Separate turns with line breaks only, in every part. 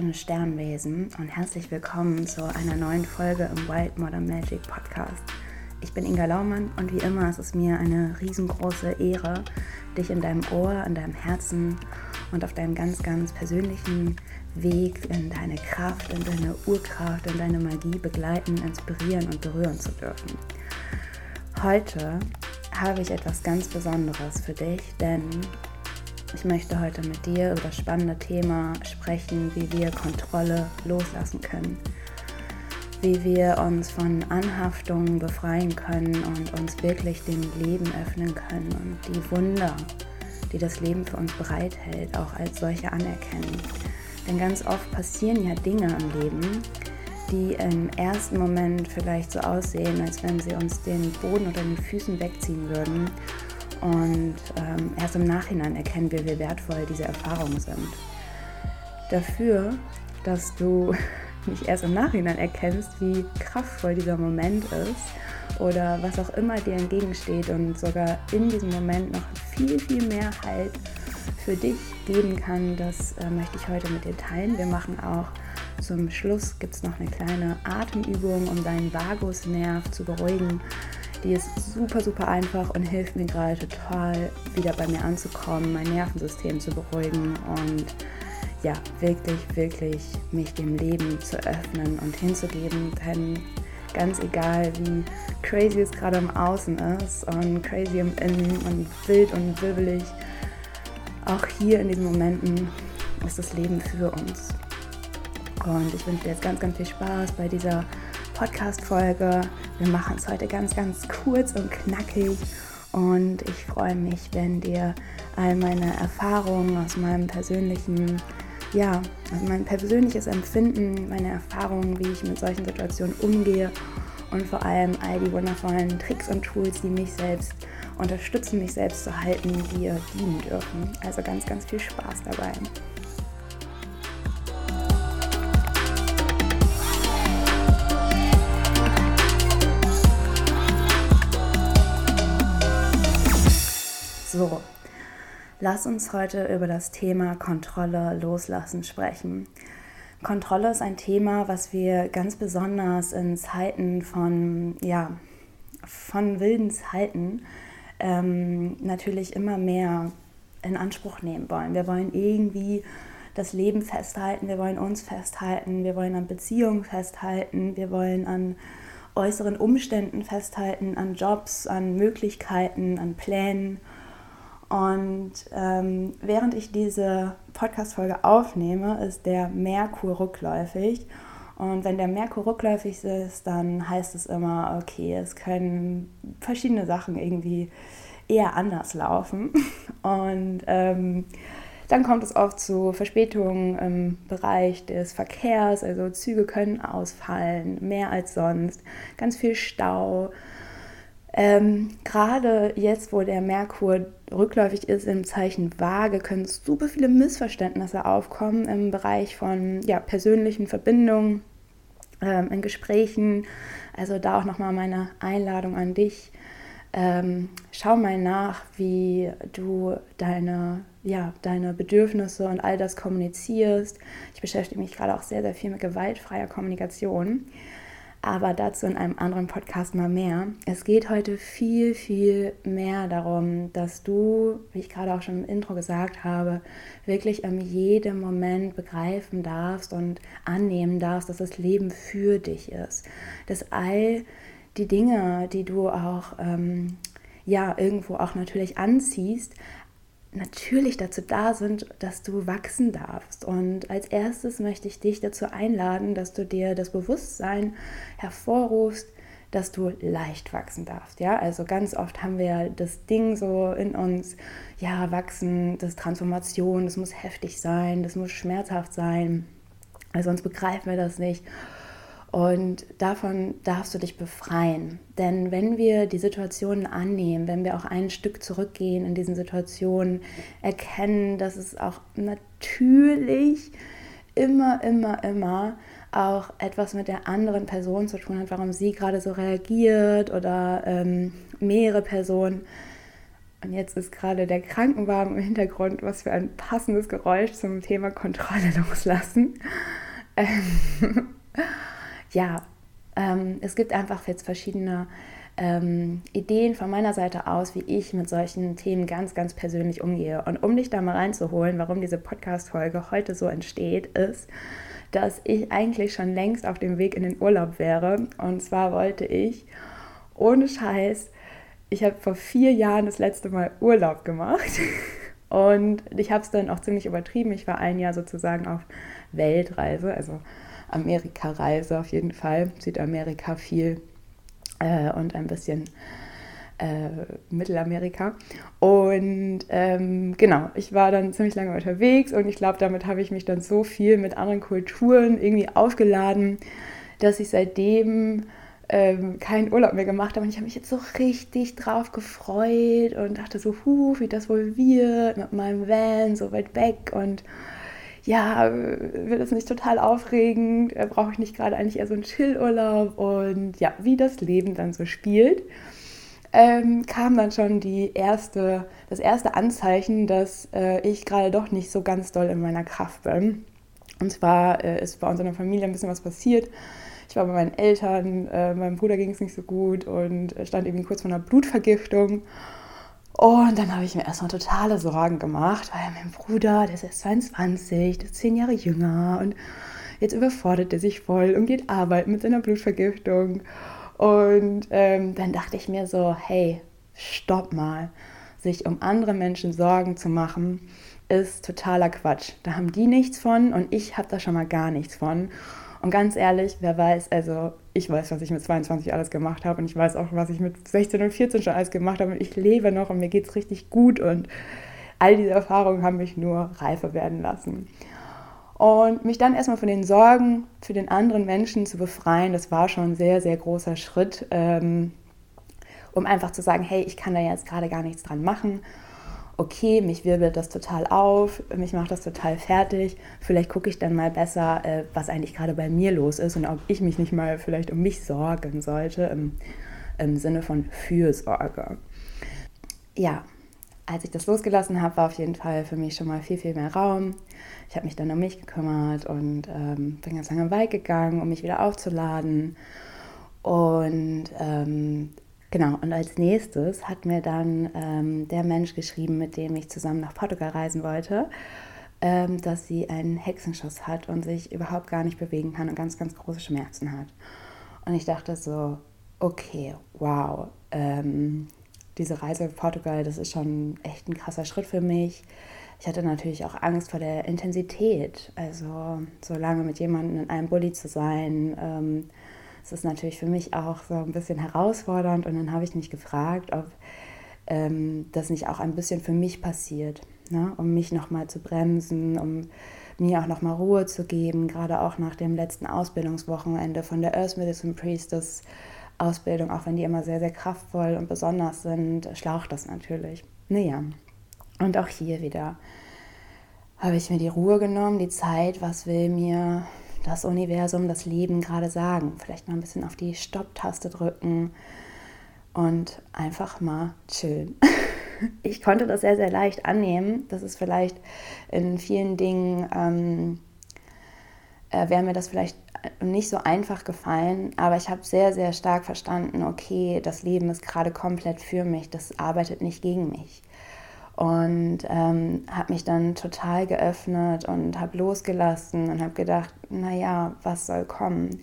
wunderschöne Sternwesen und herzlich willkommen zu einer neuen Folge im Wild Modern Magic Podcast. Ich bin Inga Laumann und wie immer ist es mir eine riesengroße Ehre, dich in deinem Ohr, in deinem Herzen und auf deinem ganz, ganz persönlichen Weg in deine Kraft, in deine Urkraft, in deine Magie begleiten, inspirieren und berühren zu dürfen. Heute habe ich etwas ganz Besonderes für dich, denn ich möchte heute mit dir über das spannende Thema sprechen, wie wir Kontrolle loslassen können, wie wir uns von Anhaftungen befreien können und uns wirklich dem Leben öffnen können und die Wunder, die das Leben für uns bereithält, auch als solche anerkennen. Denn ganz oft passieren ja Dinge im Leben, die im ersten Moment vielleicht so aussehen, als wenn sie uns den Boden unter den Füßen wegziehen würden und ähm, erst im Nachhinein erkennen wir, wie wertvoll diese Erfahrungen sind. Dafür, dass du nicht erst im Nachhinein erkennst, wie kraftvoll dieser Moment ist oder was auch immer dir entgegensteht und sogar in diesem Moment noch viel, viel mehr Halt für dich geben kann, das äh, möchte ich heute mit dir teilen. Wir machen auch zum Schluss gibt es noch eine kleine Atemübung, um deinen Vagusnerv zu beruhigen die ist super, super einfach und hilft mir gerade total, wieder bei mir anzukommen, mein Nervensystem zu beruhigen und ja, wirklich, wirklich mich dem Leben zu öffnen und hinzugeben. Denn ganz egal, wie crazy es gerade im Außen ist und crazy im Innen und wild und wirbelig, auch hier in diesen Momenten ist das Leben für uns. Und ich wünsche dir jetzt ganz, ganz viel Spaß bei dieser Podcast-Folge. Wir machen es heute ganz, ganz kurz und knackig. Und ich freue mich, wenn dir all meine Erfahrungen aus meinem persönlichen, ja, also mein persönliches Empfinden, meine Erfahrungen, wie ich mit solchen Situationen umgehe und vor allem all die wundervollen Tricks und Tools, die mich selbst unterstützen, mich selbst zu halten, dir dienen dürfen. Also ganz, ganz viel Spaß dabei. So, lass uns heute über das Thema Kontrolle loslassen sprechen. Kontrolle ist ein Thema, was wir ganz besonders in Zeiten von, ja, von wilden Zeiten ähm, natürlich immer mehr in Anspruch nehmen wollen. Wir wollen irgendwie das Leben festhalten, wir wollen uns festhalten, wir wollen an Beziehungen festhalten, wir wollen an äußeren Umständen festhalten, an Jobs, an Möglichkeiten, an Plänen. Und ähm, während ich diese Podcast-Folge aufnehme, ist der Merkur rückläufig. Und wenn der Merkur rückläufig ist, dann heißt es immer, okay, es können verschiedene Sachen irgendwie eher anders laufen. Und ähm, dann kommt es oft zu Verspätungen im Bereich des Verkehrs, also Züge können ausfallen, mehr als sonst, ganz viel Stau. Ähm, Gerade jetzt, wo der Merkur rückläufig ist im Zeichen Waage, können super viele Missverständnisse aufkommen im Bereich von ja, persönlichen Verbindungen, ähm, in Gesprächen. Also da auch nochmal meine Einladung an dich. Ähm, schau mal nach, wie du deine, ja, deine Bedürfnisse und all das kommunizierst. Ich beschäftige mich gerade auch sehr, sehr viel mit gewaltfreier Kommunikation aber dazu in einem anderen Podcast mal mehr. Es geht heute viel, viel mehr darum, dass du, wie ich gerade auch schon im Intro gesagt habe, wirklich in jedem Moment begreifen darfst und annehmen darfst, dass das Leben für dich ist. Dass all die Dinge, die du auch ähm, ja irgendwo auch natürlich anziehst, natürlich dazu da sind, dass du wachsen darfst. Und als erstes möchte ich dich dazu einladen, dass du dir das Bewusstsein hervorrufst, dass du leicht wachsen darfst. Ja, also ganz oft haben wir das Ding so in uns, ja, wachsen, das Transformation, das muss heftig sein, das muss schmerzhaft sein, weil sonst begreifen wir das nicht. Und davon darfst du dich befreien. Denn wenn wir die Situationen annehmen, wenn wir auch ein Stück zurückgehen in diesen Situationen, erkennen, dass es auch natürlich immer, immer, immer auch etwas mit der anderen Person zu tun hat, warum sie gerade so reagiert oder ähm, mehrere Personen. Und jetzt ist gerade der Krankenwagen im Hintergrund, was für ein passendes Geräusch zum Thema Kontrolle loslassen. Ähm, ja, ähm, es gibt einfach jetzt verschiedene ähm, Ideen von meiner Seite aus, wie ich mit solchen Themen ganz, ganz persönlich umgehe. Und um dich da mal reinzuholen, warum diese Podcast-Folge heute so entsteht, ist, dass ich eigentlich schon längst auf dem Weg in den Urlaub wäre. Und zwar wollte ich, ohne Scheiß, ich habe vor vier Jahren das letzte Mal Urlaub gemacht. Und ich habe es dann auch ziemlich übertrieben. Ich war ein Jahr sozusagen auf Weltreise, also Amerika-Reise auf jeden Fall. Südamerika viel äh, und ein bisschen äh, Mittelamerika. Und ähm, genau, ich war dann ziemlich lange unterwegs und ich glaube, damit habe ich mich dann so viel mit anderen Kulturen irgendwie aufgeladen, dass ich seitdem ähm, keinen Urlaub mehr gemacht habe. Und ich habe mich jetzt so richtig drauf gefreut und dachte so, huh, wie das wohl wird mit meinem Van so weit weg und ja, wird es nicht total aufregend? Äh, brauche ich nicht gerade eigentlich eher so einen Chillurlaub? Und ja, wie das Leben dann so spielt, ähm, kam dann schon die erste, das erste Anzeichen, dass äh, ich gerade doch nicht so ganz doll in meiner Kraft bin. Und zwar äh, ist bei uns in der Familie ein bisschen was passiert. Ich war bei meinen Eltern, äh, meinem Bruder ging es nicht so gut und stand eben kurz vor einer Blutvergiftung. Und dann habe ich mir erstmal totale Sorgen gemacht, weil mein Bruder, der ist erst 22, der ist zehn Jahre jünger und jetzt überfordert er sich voll und geht arbeiten mit seiner Blutvergiftung. Und ähm, dann dachte ich mir so, hey, stopp mal. Sich um andere Menschen Sorgen zu machen, ist totaler Quatsch. Da haben die nichts von und ich habe da schon mal gar nichts von. Und ganz ehrlich, wer weiß, also ich weiß, was ich mit 22 alles gemacht habe und ich weiß auch, was ich mit 16 und 14 schon alles gemacht habe und ich lebe noch und mir geht es richtig gut und all diese Erfahrungen haben mich nur reifer werden lassen. Und mich dann erstmal von den Sorgen für den anderen Menschen zu befreien, das war schon ein sehr, sehr großer Schritt, ähm, um einfach zu sagen, hey, ich kann da jetzt gerade gar nichts dran machen okay, mich wirbelt das total auf, mich macht das total fertig. Vielleicht gucke ich dann mal besser, äh, was eigentlich gerade bei mir los ist und ob ich mich nicht mal vielleicht um mich sorgen sollte im, im Sinne von Fürsorge. Ja, als ich das losgelassen habe, war auf jeden Fall für mich schon mal viel, viel mehr Raum. Ich habe mich dann um mich gekümmert und ähm, bin ganz lange weit gegangen, um mich wieder aufzuladen. Und ähm, Genau, und als nächstes hat mir dann ähm, der Mensch geschrieben, mit dem ich zusammen nach Portugal reisen wollte, ähm, dass sie einen Hexenschuss hat und sich überhaupt gar nicht bewegen kann und ganz, ganz große Schmerzen hat. Und ich dachte so, okay, wow, ähm, diese Reise in Portugal, das ist schon echt ein krasser Schritt für mich. Ich hatte natürlich auch Angst vor der Intensität, also so lange mit jemandem in einem Bulli zu sein ähm, es ist natürlich für mich auch so ein bisschen herausfordernd und dann habe ich mich gefragt, ob ähm, das nicht auch ein bisschen für mich passiert, ne? um mich nochmal zu bremsen, um mir auch nochmal Ruhe zu geben, gerade auch nach dem letzten Ausbildungswochenende von der Earth Medicine Priestess Ausbildung, auch wenn die immer sehr, sehr kraftvoll und besonders sind, schlaucht das natürlich. Naja, und auch hier wieder habe ich mir die Ruhe genommen, die Zeit, was will mir das Universum, das Leben gerade sagen. Vielleicht mal ein bisschen auf die Stopp-Taste drücken und einfach mal chillen. Ich konnte das sehr, sehr leicht annehmen. Das ist vielleicht in vielen Dingen, ähm, äh, wäre mir das vielleicht nicht so einfach gefallen, aber ich habe sehr, sehr stark verstanden, okay, das Leben ist gerade komplett für mich, das arbeitet nicht gegen mich und ähm, habe mich dann total geöffnet und habe losgelassen und habe gedacht, naja, was soll kommen?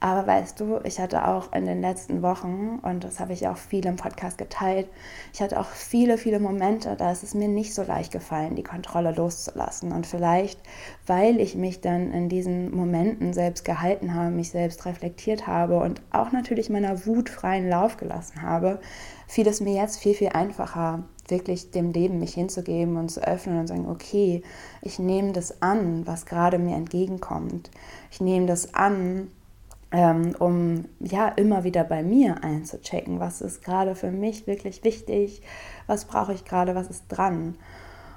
Aber weißt du, ich hatte auch in den letzten Wochen, und das habe ich auch viel im Podcast geteilt, ich hatte auch viele, viele Momente, da ist es mir nicht so leicht gefallen, die Kontrolle loszulassen. Und vielleicht, weil ich mich dann in diesen Momenten selbst gehalten habe, mich selbst reflektiert habe und auch natürlich meiner Wut freien Lauf gelassen habe, fiel es mir jetzt viel, viel einfacher, wirklich dem Leben mich hinzugeben und zu öffnen und sagen, okay, ich nehme das an, was gerade mir entgegenkommt. Ich nehme das an, ähm, um ja immer wieder bei mir einzuchecken, was ist gerade für mich wirklich wichtig, was brauche ich gerade, was ist dran.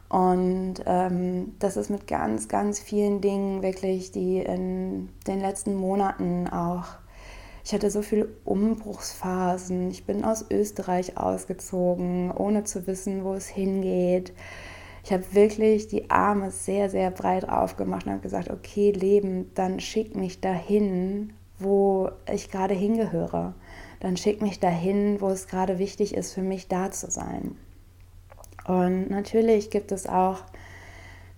Und ähm, das ist mit ganz, ganz vielen Dingen wirklich, die in den letzten Monaten auch Ich hatte so viele Umbruchsphasen. Ich bin aus Österreich ausgezogen, ohne zu wissen, wo es hingeht. Ich habe wirklich die Arme sehr, sehr breit aufgemacht und habe gesagt, okay, Leben, dann schick mich dahin, wo ich gerade hingehöre. Dann schick mich dahin, wo es gerade wichtig ist, für mich da zu sein. Und natürlich gibt es auch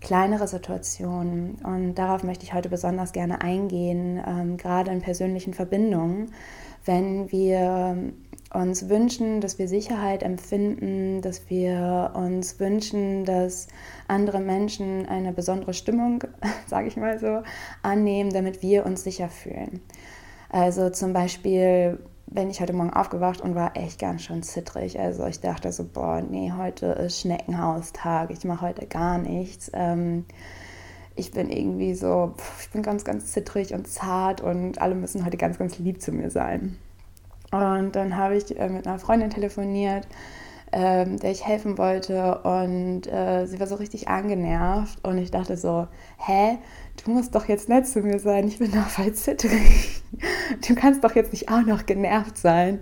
kleinere Situationen und darauf möchte ich heute besonders gerne eingehen, ähm, gerade in persönlichen Verbindungen, wenn wir uns wünschen, dass wir Sicherheit empfinden, dass wir uns wünschen, dass andere Menschen eine besondere Stimmung, sage ich mal so, annehmen, damit wir uns sicher fühlen. Also zum Beispiel bin ich heute Morgen aufgewacht und war echt ganz schön zittrig. Also ich dachte so, boah, nee, heute ist Schneckenhaustag, ich mache heute gar nichts. Ähm, ich bin irgendwie so, ich bin ganz, ganz zittrig und zart und alle müssen heute ganz, ganz lieb zu mir sein. Und dann habe ich äh, mit einer Freundin telefoniert, ähm, der ich helfen wollte und äh, sie war so richtig angenervt und ich dachte so, hä, du musst doch jetzt nett zu mir sein, ich bin doch voll zittrig. Du kannst doch jetzt nicht auch noch genervt sein.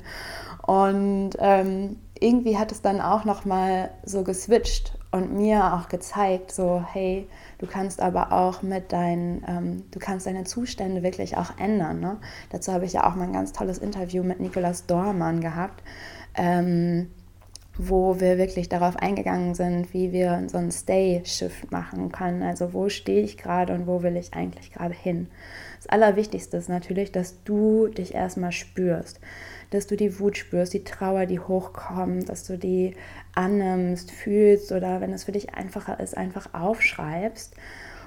Und ähm, irgendwie hat es dann auch noch mal so geswitcht und mir auch gezeigt, so hey, du kannst aber auch mit deinen, ähm, du kannst deine Zustände wirklich auch ändern. Ne? Dazu habe ich ja auch mal ein ganz tolles Interview mit Nikolaus Dormann gehabt. Ähm, wo wir wirklich darauf eingegangen sind, wie wir so einen Stay-Shift machen können. Also wo stehe ich gerade und wo will ich eigentlich gerade hin. Das Allerwichtigste ist natürlich, dass du dich erstmal spürst, dass du die Wut spürst, die Trauer, die hochkommt, dass du die annimmst, fühlst oder wenn es für dich einfacher ist, einfach aufschreibst.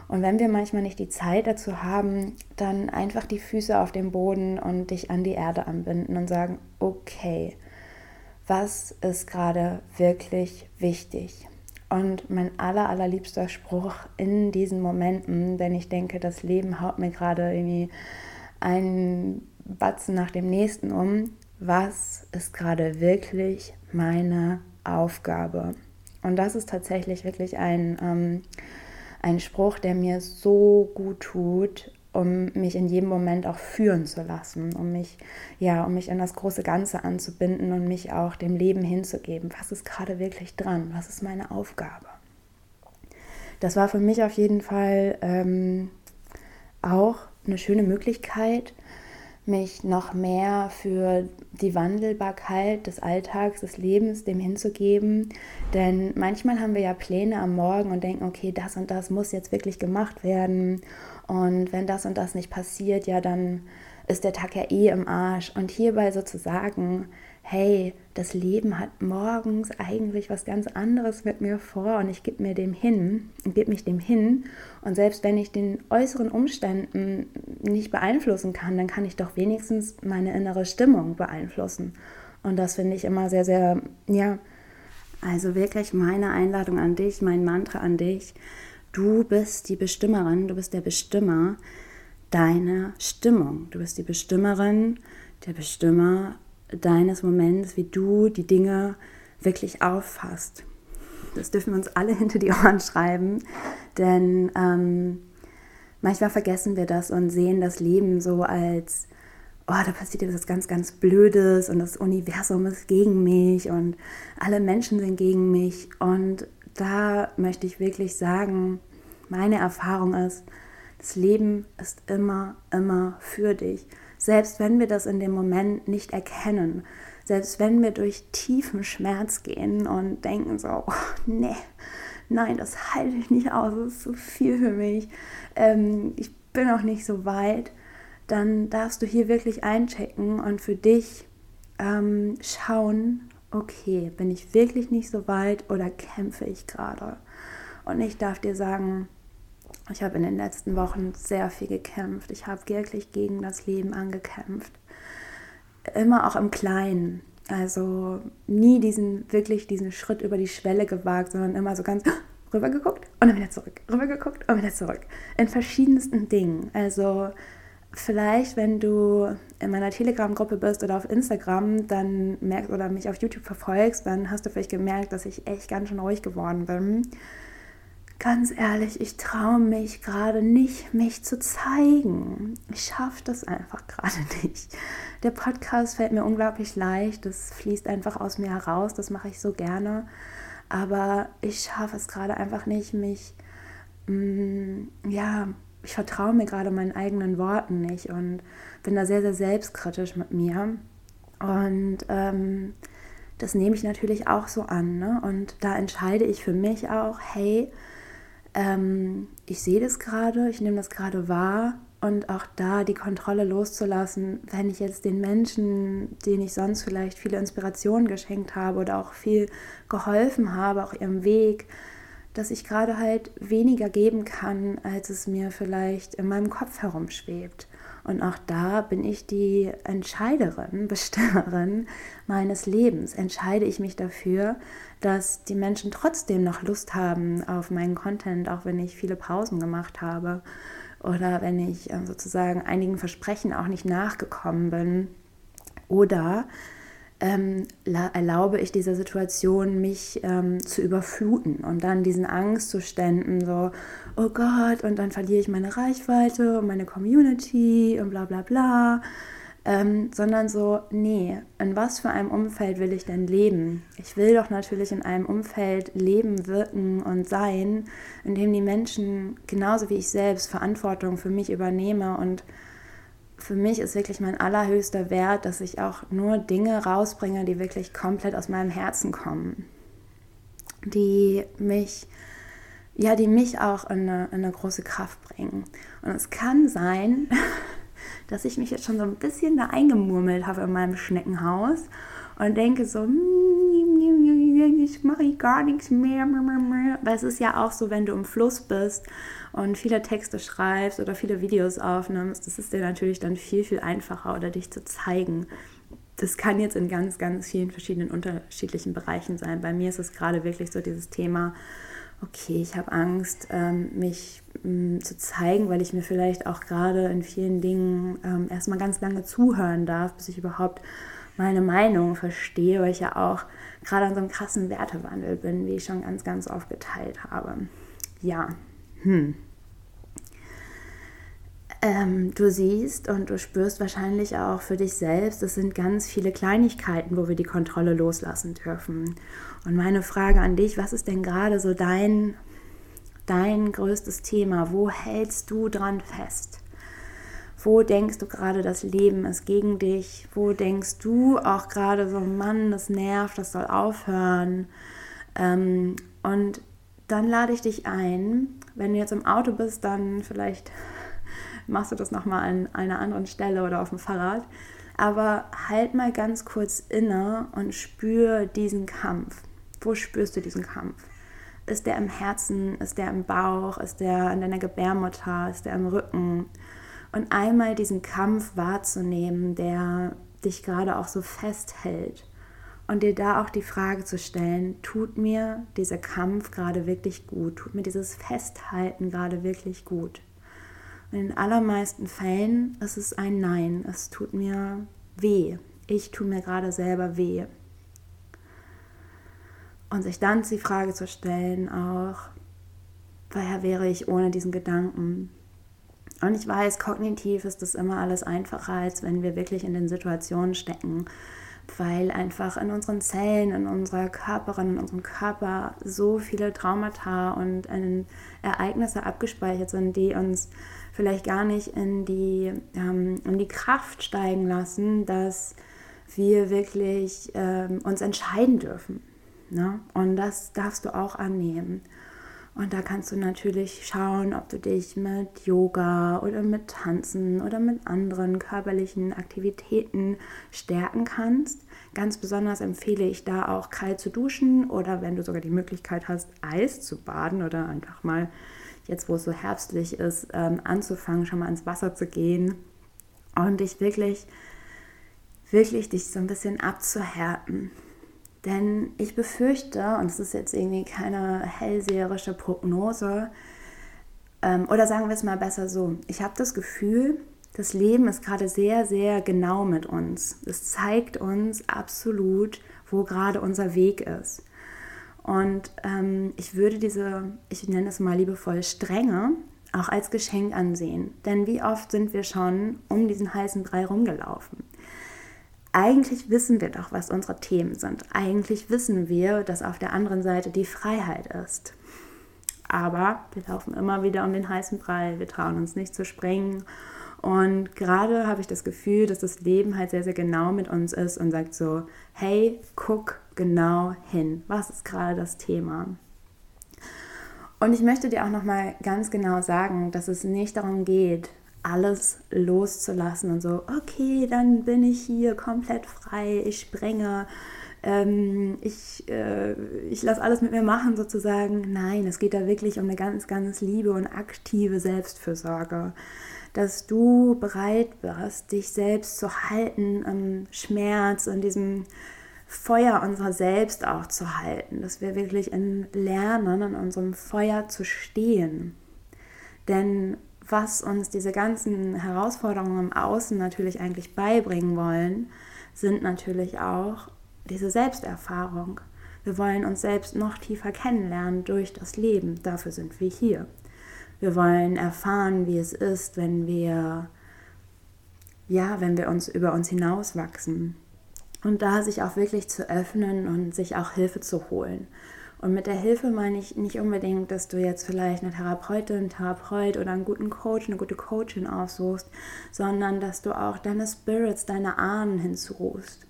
Und wenn wir manchmal nicht die Zeit dazu haben, dann einfach die Füße auf den Boden und dich an die Erde anbinden und sagen, okay, was ist gerade wirklich wichtig. Und mein aller, allerliebster Spruch in diesen Momenten, wenn ich denke, das Leben haut mir gerade irgendwie einen Batzen nach dem nächsten um, was ist gerade wirklich meine Aufgabe? Und das ist tatsächlich wirklich ein, ähm, ein Spruch, der mir so gut tut um mich in jedem Moment auch führen zu lassen, um mich, ja, um mich in das große Ganze anzubinden und mich auch dem Leben hinzugeben. Was ist gerade wirklich dran? Was ist meine Aufgabe? Das war für mich auf jeden Fall ähm, auch eine schöne Möglichkeit, mich noch mehr für die Wandelbarkeit des Alltags, des Lebens dem hinzugeben. Denn manchmal haben wir ja Pläne am Morgen und denken, okay, das und das muss jetzt wirklich gemacht werden. Und wenn das und das nicht passiert, ja, dann ist der Tag ja eh im Arsch. Und hierbei sozusagen, hey, das Leben hat morgens eigentlich was ganz anderes mit mir vor und ich gebe mir dem hin und gebe mich dem hin. Und selbst wenn ich den äußeren Umständen nicht beeinflussen kann, dann kann ich doch wenigstens meine innere Stimmung beeinflussen. Und das finde ich immer sehr, sehr, ja, also wirklich meine Einladung an dich, mein Mantra an dich. Du bist die Bestimmerin, du bist der Bestimmer deiner Stimmung. Du bist die Bestimmerin, der Bestimmer deines Moments, wie du die Dinge wirklich auffasst. Das dürfen wir uns alle hinter die Ohren schreiben, denn ähm, manchmal vergessen wir das und sehen das Leben so als, oh, da passiert etwas ganz, ganz Blödes und das Universum ist gegen mich und alle Menschen sind gegen mich. Und da möchte ich wirklich sagen, meine Erfahrung ist, das Leben ist immer, immer für dich. Selbst wenn wir das in dem Moment nicht erkennen, selbst wenn wir durch tiefen Schmerz gehen und denken so, oh, nee, nein, das halte ich nicht aus, das ist zu viel für mich, ähm, ich bin auch nicht so weit, dann darfst du hier wirklich einchecken und für dich ähm, schauen, okay, bin ich wirklich nicht so weit oder kämpfe ich gerade? Und ich darf dir sagen, ich habe in den letzten Wochen sehr viel gekämpft. Ich habe wirklich gegen das Leben angekämpft. Immer auch im Kleinen. Also nie diesen, wirklich diesen Schritt über die Schwelle gewagt, sondern immer so ganz rübergeguckt und dann wieder zurück, rübergeguckt und wieder zurück. In verschiedensten Dingen. Also vielleicht, wenn du in meiner Telegram-Gruppe bist oder auf Instagram, dann merkst oder mich auf YouTube verfolgst, dann hast du vielleicht gemerkt, dass ich echt ganz schön ruhig geworden bin ganz ehrlich, ich traue mich gerade nicht, mich zu zeigen. Ich schaffe das einfach gerade nicht. Der Podcast fällt mir unglaublich leicht. Das fließt einfach aus mir heraus. Das mache ich so gerne. Aber ich schaffe es gerade einfach nicht, mich, mh, mm, ja, ich vertraue mir gerade meinen eigenen Worten nicht und bin da sehr, sehr selbstkritisch mit mir. Und ähm, das nehme ich natürlich auch so an. Ne? Und da entscheide ich für mich auch, hey, ähm, ich sehe das gerade, ich nehme das gerade wahr und auch da die Kontrolle loszulassen, wenn ich jetzt den Menschen, denen ich sonst vielleicht viele Inspirationen geschenkt habe oder auch viel geholfen habe, auch ihrem Weg, dass ich gerade halt weniger geben kann, als es mir vielleicht in meinem Kopf herumschwebt. Und auch da bin ich die Entscheiderin, Bestimmerin meines Lebens. Entscheide ich mich dafür, dass die Menschen trotzdem noch Lust haben auf meinen Content, auch wenn ich viele Pausen gemacht habe oder wenn ich ähm, sozusagen einigen Versprechen auch nicht nachgekommen bin. Oder ähm, erlaube ich dieser Situation, mich ähm, zu überfluten und dann diesen Angstzuständen, so, oh Gott, und dann verliere ich meine Reichweite und meine Community und bla bla bla. Ähm, sondern so, nee, in was für einem Umfeld will ich denn leben? Ich will doch natürlich in einem Umfeld leben, wirken und sein, in dem die Menschen genauso wie ich selbst Verantwortung für mich übernehme und für mich ist wirklich mein allerhöchster Wert, dass ich auch nur Dinge rausbringe, die wirklich komplett aus meinem Herzen kommen. Die mich, ja, die mich auch in eine, in eine große Kraft bringen. Und es kann sein, dass ich mich jetzt schon so ein bisschen da eingemurmelt habe in meinem Schneckenhaus und denke so, ich mache gar nichts mehr. Weil es ist ja auch so, wenn du im Fluss bist und viele Texte schreibst oder viele Videos aufnimmst, das ist dir natürlich dann viel, viel einfacher oder dich zu zeigen. Das kann jetzt in ganz, ganz vielen verschiedenen unterschiedlichen Bereichen sein. Bei mir ist es gerade wirklich so dieses Thema, okay, ich habe Angst, ähm, mich zu zeigen, weil ich mir vielleicht auch gerade in vielen Dingen ähm, erstmal ganz lange zuhören darf, bis ich überhaupt meine Meinung verstehe, weil ich ja auch gerade an so einem krassen Wertewandel bin, wie ich schon ganz, ganz oft geteilt habe. Ja, hm. Ähm, du siehst und du spürst wahrscheinlich auch für dich selbst, es sind ganz viele Kleinigkeiten, wo wir die Kontrolle loslassen dürfen. Und meine Frage an dich, was ist denn gerade so dein, dein größtes Thema? Wo hältst du dran fest? Wo denkst du gerade, das Leben ist gegen dich? Wo denkst du auch gerade so, Mann, das nervt, das soll aufhören? Ähm, und dann lade ich dich ein, wenn du jetzt im Auto bist, dann vielleicht machst du das nochmal an einer anderen Stelle oder auf dem Fahrrad. Aber halt mal ganz kurz inne und spür diesen Kampf. Wo spürst du diesen Kampf? Ist der im Herzen? Ist der im Bauch? Ist der an deiner Gebärmutter? Ist der im Rücken? Und einmal diesen Kampf wahrzunehmen, der dich gerade auch so festhält und dir da auch die Frage zu stellen, tut mir dieser Kampf gerade wirklich gut? Tut mir dieses Festhalten gerade wirklich gut? Und in allermeisten Fällen ist es ein Nein. Es tut mir weh. Ich tue mir gerade selber weh. Und sich dann die Frage zu stellen, auch, woher wäre ich ohne diesen Gedanken? Und ich weiß, kognitiv ist das immer alles einfacher, als wenn wir wirklich in den Situationen stecken, weil einfach in unseren Zellen, in unserer Körperin, in unserem Körper so viele Traumata und Ereignisse abgespeichert sind, die uns vielleicht gar nicht in die, ähm, in die Kraft steigen lassen, dass wir wirklich ähm, uns entscheiden dürfen. Ne? Und das darfst du auch annehmen. Und da kannst du natürlich schauen, ob du dich mit Yoga oder mit Tanzen oder mit anderen körperlichen Aktivitäten stärken kannst. Ganz besonders empfehle ich da auch kalt zu duschen oder wenn du sogar die Möglichkeit hast, Eis zu baden oder einfach mal jetzt, wo es so herbstlich ist, ähm, anzufangen, schon mal ins Wasser zu gehen und dich wirklich, wirklich dich so ein bisschen abzuhärten. Denn ich befürchte, und es ist jetzt irgendwie keine hellseherische Prognose, ähm, oder sagen wir es mal besser so, ich habe das Gefühl, das Leben ist gerade sehr, sehr genau mit uns. Es zeigt uns absolut, wo gerade unser Weg ist. Und ähm, ich würde diese, ich nenne es mal liebevoll, Strenge auch als Geschenk ansehen. Denn wie oft sind wir schon um diesen heißen Brei rumgelaufen? Eigentlich wissen wir doch, was unsere Themen sind. Eigentlich wissen wir, dass auf der anderen Seite die Freiheit ist. Aber wir laufen immer wieder um den heißen Brei. Wir trauen uns nicht zu springen. Und gerade habe ich das Gefühl, dass das Leben halt sehr, sehr genau mit uns ist und sagt so, hey, guck genau hin. Was ist gerade das Thema? Und ich möchte dir auch noch mal ganz genau sagen, dass es nicht darum geht, alles loszulassen und so, okay, dann bin ich hier komplett frei, ich sprenge, ähm, ich, äh, ich lasse alles mit mir machen sozusagen. Nein, es geht da wirklich um eine ganz, ganz liebe und aktive Selbstfürsorge. Dass du bereit wirst, dich selbst zu halten im Schmerz, in diesem Feuer unserer selbst auch zu halten, dass wir wirklich in lernen, in unserem Feuer zu stehen. Denn was uns diese ganzen Herausforderungen im Außen natürlich eigentlich beibringen wollen, sind natürlich auch diese Selbsterfahrung. Wir wollen uns selbst noch tiefer kennenlernen durch das Leben. Dafür sind wir hier. Wir wollen erfahren, wie es ist, wenn wir ja, wenn wir uns über uns hinauswachsen, und da sich auch wirklich zu öffnen und sich auch Hilfe zu holen. Und mit der Hilfe meine ich nicht unbedingt, dass du jetzt vielleicht eine Therapeutin, einen Therapeut oder einen guten Coach, eine gute Coachin aussuchst, sondern dass du auch deine Spirits, deine Ahnen hinzurufst.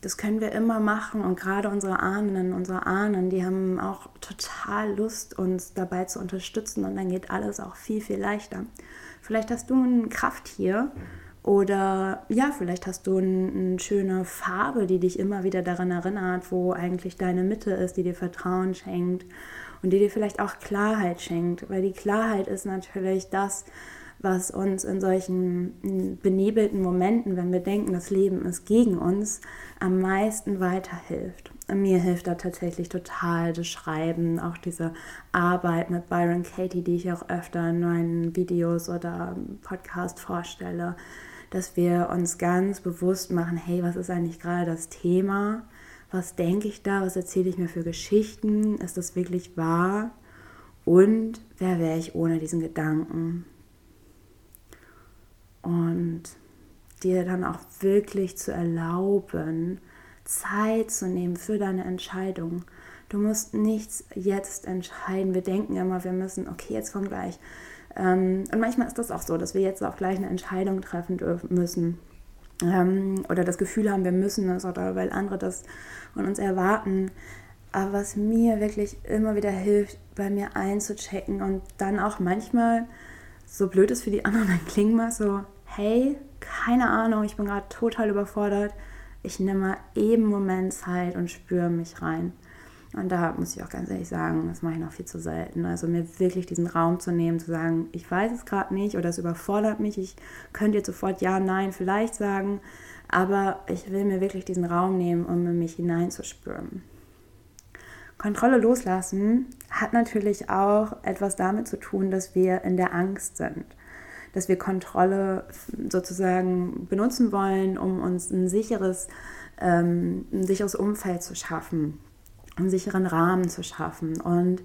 Das können wir immer machen und gerade unsere Ahnen, unsere Ahnen, die haben auch total Lust, uns dabei zu unterstützen und dann geht alles auch viel, viel leichter. Vielleicht hast du ein Krafttier. Oder ja, vielleicht hast du eine schöne Farbe, die dich immer wieder daran erinnert, wo eigentlich deine Mitte ist, die dir Vertrauen schenkt und die dir vielleicht auch Klarheit schenkt. Weil die Klarheit ist natürlich das, was uns in solchen benebelten Momenten, wenn wir denken, das Leben ist gegen uns, am meisten weiterhilft. Mir hilft da tatsächlich total das Schreiben, auch diese Arbeit mit Byron Katie, die ich auch öfter in meinen Videos oder Podcast vorstelle dass wir uns ganz bewusst machen, hey, was ist eigentlich gerade das Thema? Was denke ich da? Was erzähle ich mir für Geschichten? Ist das wirklich wahr? Und wer wäre ich ohne diesen Gedanken? Und dir dann auch wirklich zu erlauben, Zeit zu nehmen für deine Entscheidung. Du musst nichts jetzt entscheiden. Wir denken immer, wir müssen, okay, jetzt kommt gleich und manchmal ist das auch so, dass wir jetzt auch gleich eine Entscheidung treffen dürfen müssen. Ähm, oder das Gefühl haben, wir müssen es oder weil andere das von uns erwarten. Aber was mir wirklich immer wieder hilft, bei mir einzuchecken und dann auch manchmal, so blöd es für die anderen dann klingen mag, so, hey, keine Ahnung, ich bin gerade total überfordert. Ich nehme mal eben Moment Zeit und spüre mich rein. Und da muss ich auch ganz ehrlich sagen, das mache ich noch viel zu selten. Also mir wirklich diesen Raum zu nehmen, zu sagen, ich weiß es gerade nicht oder es überfordert mich. Ich könnte jetzt sofort ja, nein, vielleicht sagen, aber ich will mir wirklich diesen Raum nehmen, um in mich hineinzuspüren. Kontrolle loslassen hat natürlich auch etwas damit zu tun, dass wir in der Angst sind. Dass wir Kontrolle sozusagen benutzen wollen, um uns ein sicheres, ähm, ein sicheres Umfeld zu schaffen einen sicheren Rahmen zu schaffen. Und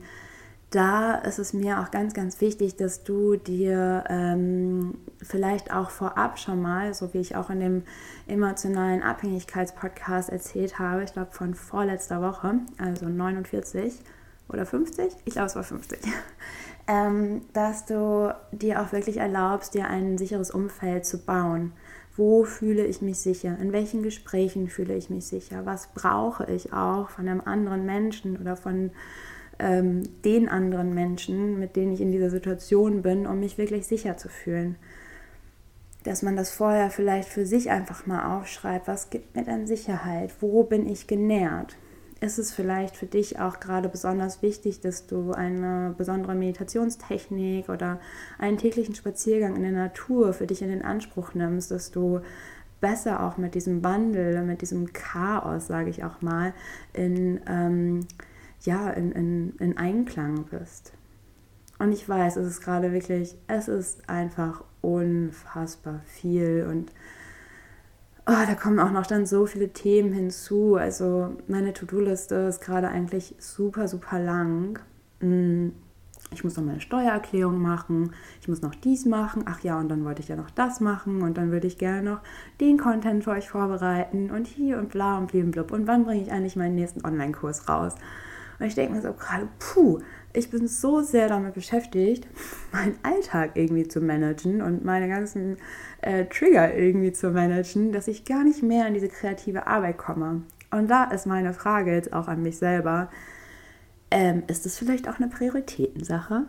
da ist es mir auch ganz, ganz wichtig, dass du dir ähm, vielleicht auch vorab schon mal, so wie ich auch in dem emotionalen Abhängigkeitspodcast erzählt habe, ich glaube von vorletzter Woche, also 49 oder 50, ich glaube es war 50, ähm, dass du dir auch wirklich erlaubst, dir ein sicheres Umfeld zu bauen. Wo fühle ich mich sicher? In welchen Gesprächen fühle ich mich sicher? Was brauche ich auch von einem anderen Menschen oder von ähm, den anderen Menschen, mit denen ich in dieser Situation bin, um mich wirklich sicher zu fühlen? Dass man das vorher vielleicht für sich einfach mal aufschreibt. Was gibt mir denn Sicherheit? Wo bin ich genährt? Ist es vielleicht für dich auch gerade besonders wichtig, dass du eine besondere Meditationstechnik oder einen täglichen Spaziergang in der Natur für dich in den Anspruch nimmst, dass du besser auch mit diesem Wandel, mit diesem Chaos, sage ich auch mal, in, ähm, ja, in, in, in Einklang bist. Und ich weiß, es ist gerade wirklich, es ist einfach unfassbar viel und oh, da kommen auch noch dann so viele Themen hinzu. Also meine To-Do-Liste ist gerade eigentlich super, super lang. Mm, ich muss noch meine Steuererklärung machen, ich muss noch dies machen, ach ja, und dann wollte ich ja noch das machen und dann würde ich gerne noch den Content für euch vorbereiten und hier und bla und blub und wann bringe ich eigentlich meinen nächsten Online-Kurs raus? Und ich denke mir so gerade, puh, ich bin so sehr damit beschäftigt, meinen Alltag irgendwie zu managen und meine ganzen äh, Trigger irgendwie zu managen, dass ich gar nicht mehr in diese kreative Arbeit komme. Und da ist meine Frage jetzt auch an mich selber, ähm, ist es vielleicht auch eine Prioritätensache?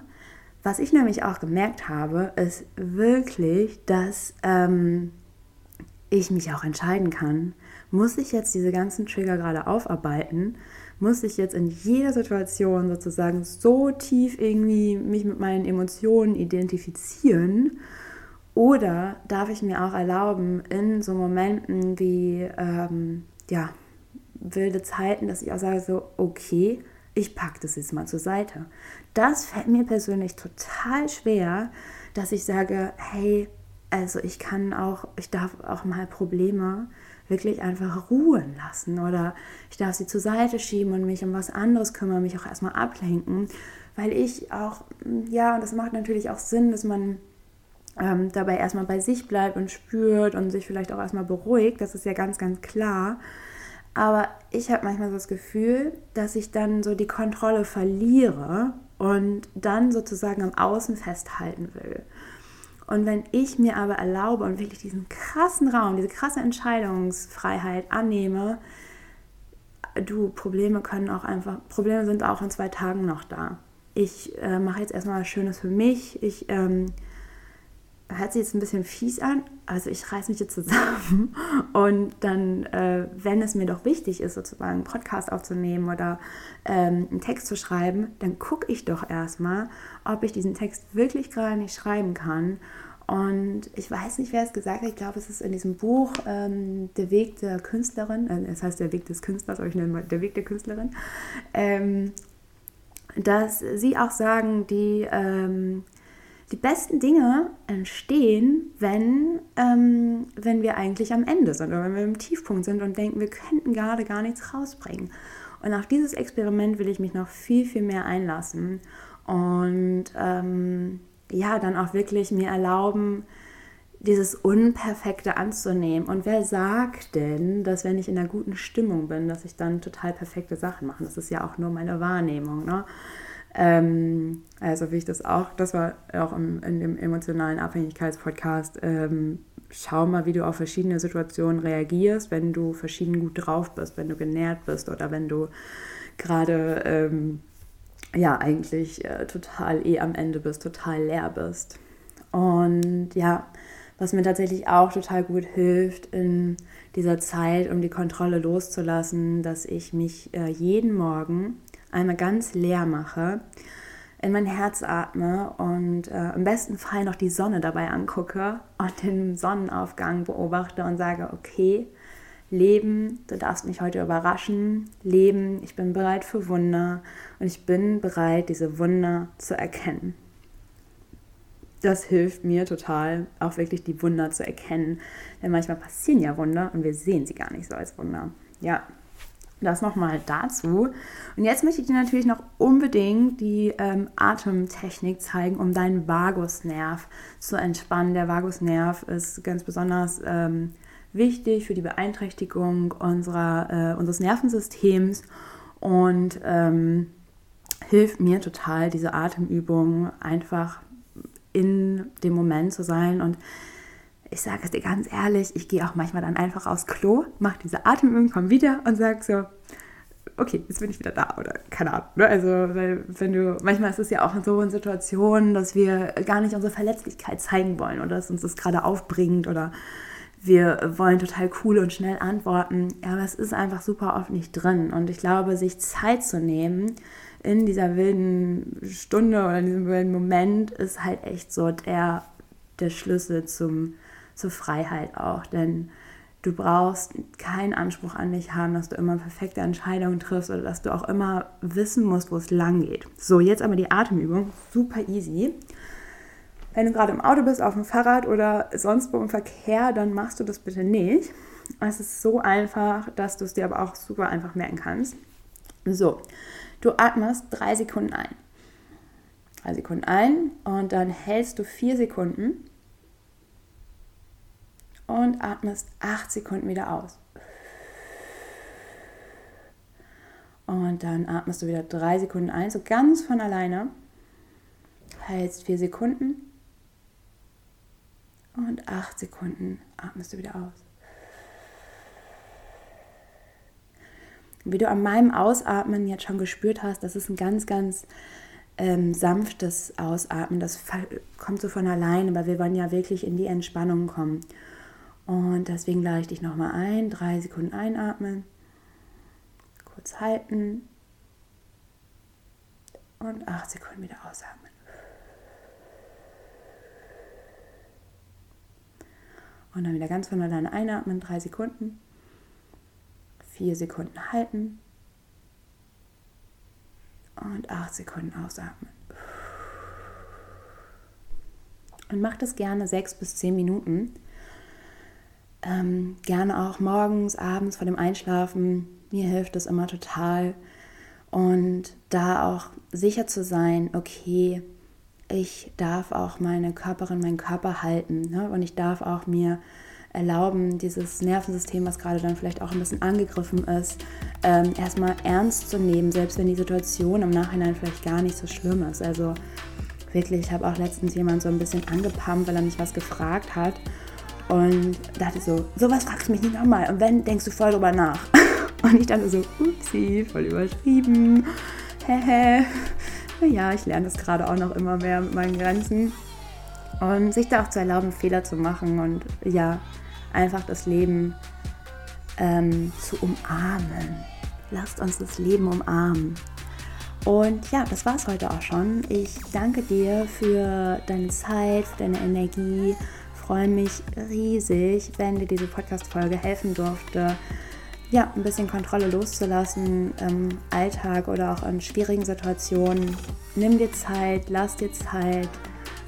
Was ich nämlich auch gemerkt habe, ist wirklich, dass ähm, ich mich auch entscheiden kann, muss ich jetzt diese ganzen Trigger gerade aufarbeiten? Muss ich jetzt in jeder Situation sozusagen so tief irgendwie mich mit meinen Emotionen identifizieren? Oder darf ich mir auch erlauben, in so Momenten wie ähm, ja, wilde Zeiten, dass ich auch sage, so, okay, ich packe das jetzt mal zur Seite. Das fällt mir persönlich total schwer, dass ich sage, hey, also ich kann auch, ich darf auch mal Probleme wirklich einfach ruhen lassen oder ich darf sie zur Seite schieben und mich um was anderes kümmern, mich auch erstmal ablenken, weil ich auch, ja, und das macht natürlich auch Sinn, dass man ähm, dabei erstmal bei sich bleibt und spürt und sich vielleicht auch erstmal beruhigt, das ist ja ganz, ganz klar. Aber ich habe manchmal so das Gefühl, dass ich dann so die Kontrolle verliere und dann sozusagen am Außen festhalten will. Und wenn ich mir aber erlaube und wirklich diesen krassen Raum, diese krasse Entscheidungsfreiheit annehme, du, Probleme können auch einfach, Probleme sind auch in zwei Tagen noch da. Ich äh, mache jetzt erstmal was Schönes für mich. Ich ähm, hört sich jetzt ein bisschen fies an, also ich reiße mich jetzt zusammen und dann, äh, wenn es mir doch wichtig ist, sozusagen einen Podcast aufzunehmen oder ähm, einen Text zu schreiben, dann gucke ich doch erstmal, ob ich diesen Text wirklich gerade nicht schreiben kann. Und ich weiß nicht, wer es gesagt hat, ich glaube, es ist in diesem Buch ähm, Der Weg der Künstlerin, äh, es heißt Der Weg des Künstlers, aber ich nenne mal Der Weg der Künstlerin, ähm, dass sie auch sagen, die ähm, die besten Dinge entstehen, wenn, ähm, wenn wir eigentlich am Ende sind oder wenn wir im Tiefpunkt sind und denken, wir könnten gerade gar nichts rausbringen. Und auf dieses Experiment will ich mich noch viel, viel mehr einlassen und ähm, ja, dann auch wirklich mir erlauben, dieses Unperfekte anzunehmen. Und wer sagt denn, dass wenn ich in einer guten Stimmung bin, dass ich dann total perfekte Sachen mache? Das ist ja auch nur meine Wahrnehmung. Ne? Ähm, also wie ich das auch, das war auch im, in dem emotionalen Abhängigkeitspodcast, ähm, schau mal, wie du auf verschiedene Situationen reagierst, wenn du verschieden gut drauf bist, wenn du genährt bist oder wenn du gerade ähm, ja eigentlich äh, total eh am Ende bist, total leer bist. Und ja, was mir tatsächlich auch total gut hilft in dieser Zeit, um die Kontrolle loszulassen, dass ich mich äh, jeden Morgen einmal ganz leer mache, in mein Herz atme und äh, im besten Fall noch die Sonne dabei angucke und den Sonnenaufgang beobachte und sage, okay, Leben, du darfst mich heute überraschen. Leben, ich bin bereit für Wunder und ich bin bereit, diese Wunder zu erkennen. Das hilft mir total, auch wirklich die Wunder zu erkennen. Denn manchmal passieren ja Wunder und wir sehen sie gar nicht so als Wunder. Ja, das nochmal dazu. Und jetzt möchte ich dir natürlich noch unbedingt die ähm, Atemtechnik zeigen, um deinen Vagusnerv zu entspannen. Der Vagusnerv ist ganz besonders ähm, wichtig für die Beeinträchtigung unserer, äh, unseres Nervensystems und ähm, hilft mir total, diese Atemübung einfach in dem Moment zu sein und ich sage es dir ganz ehrlich, ich gehe auch manchmal dann einfach aufs Klo, mache diese Atemübung, komme wieder und sage so, okay, jetzt bin ich wieder da oder keine Ahnung. Ne? Also, weil wenn du, manchmal ist es ja auch so in Situationen, dass wir gar nicht unsere Verletzlichkeit zeigen wollen oder dass uns das gerade aufbringt oder wir wollen total cool und schnell antworten. Ja, aber es ist einfach super oft nicht drin. Und ich glaube, sich Zeit zu nehmen in dieser wilden Stunde oder in diesem wilden Moment ist halt echt so der, der Schlüssel zum zur Freiheit auch. Denn du brauchst keinen Anspruch an dich haben, dass du immer perfekte Entscheidungen triffst oder dass du auch immer wissen musst, wo es lang geht. So, jetzt aber die Atemübung. Super easy. Wenn du gerade im Auto bist, auf dem Fahrrad oder sonst wo im Verkehr, dann machst du das bitte nicht. Es ist so einfach, dass du es dir aber auch super einfach merken kannst. So, du atmest drei Sekunden ein. Drei Sekunden ein und dann hältst du vier Sekunden und atmest acht Sekunden wieder aus. Und dann atmest du wieder drei Sekunden ein, so ganz von alleine. Hältst vier Sekunden und acht Sekunden atmest du wieder aus. Wie du an meinem Ausatmen jetzt schon gespürt hast, das ist ein ganz, ganz ähm, sanftes Ausatmen. Das kommt so von alleine, weil wir wollen ja wirklich in die Entspannung kommen. Und deswegen lade ich dich nochmal ein. Drei Sekunden einatmen. Kurz halten. Und acht Sekunden wieder ausatmen. Und dann wieder ganz von alleine einatmen, drei Sekunden. Vier Sekunden halten. Und acht Sekunden ausatmen. Und mach das gerne sechs bis zehn Minuten. Ähm, gerne auch morgens, abends vor dem Einschlafen. Mir hilft das immer total. Und da auch sicher zu sein, okay, ich darf auch meine Körperin, meinen Körper halten. Ne? Und ich darf auch mir erlauben, dieses Nervensystem, was gerade dann vielleicht auch ein bisschen angegriffen ist, ähm, erstmal ernst zu nehmen, selbst wenn die Situation im Nachhinein vielleicht gar nicht so schlimm ist. Also wirklich, ich habe auch letztens jemand so ein bisschen angepumpt, weil er mich was gefragt hat und dachte so, sowas fragst du mich nicht nochmal und wenn, denkst du voll drüber nach. Und ich dachte so, upsie, voll überschrieben, hehe ja, ich lerne das gerade auch noch immer mehr mit meinen Grenzen. Und sich da auch zu erlauben, Fehler zu machen und ja, einfach das Leben ähm, zu umarmen. Lasst uns das Leben umarmen. Und ja, das war es heute auch schon. Ich danke dir für deine Zeit, deine Energie. Freue mich riesig, wenn dir diese Podcast-Folge helfen durfte, ja, ein bisschen Kontrolle loszulassen im Alltag oder auch in schwierigen Situationen. Nimm dir Zeit, lass dir Zeit.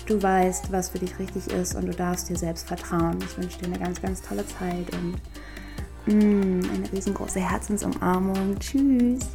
Du weißt, was für dich richtig ist und du darfst dir selbst vertrauen. Ich wünsche dir eine ganz, ganz tolle Zeit und mm, eine riesengroße Herzensumarmung. Tschüss.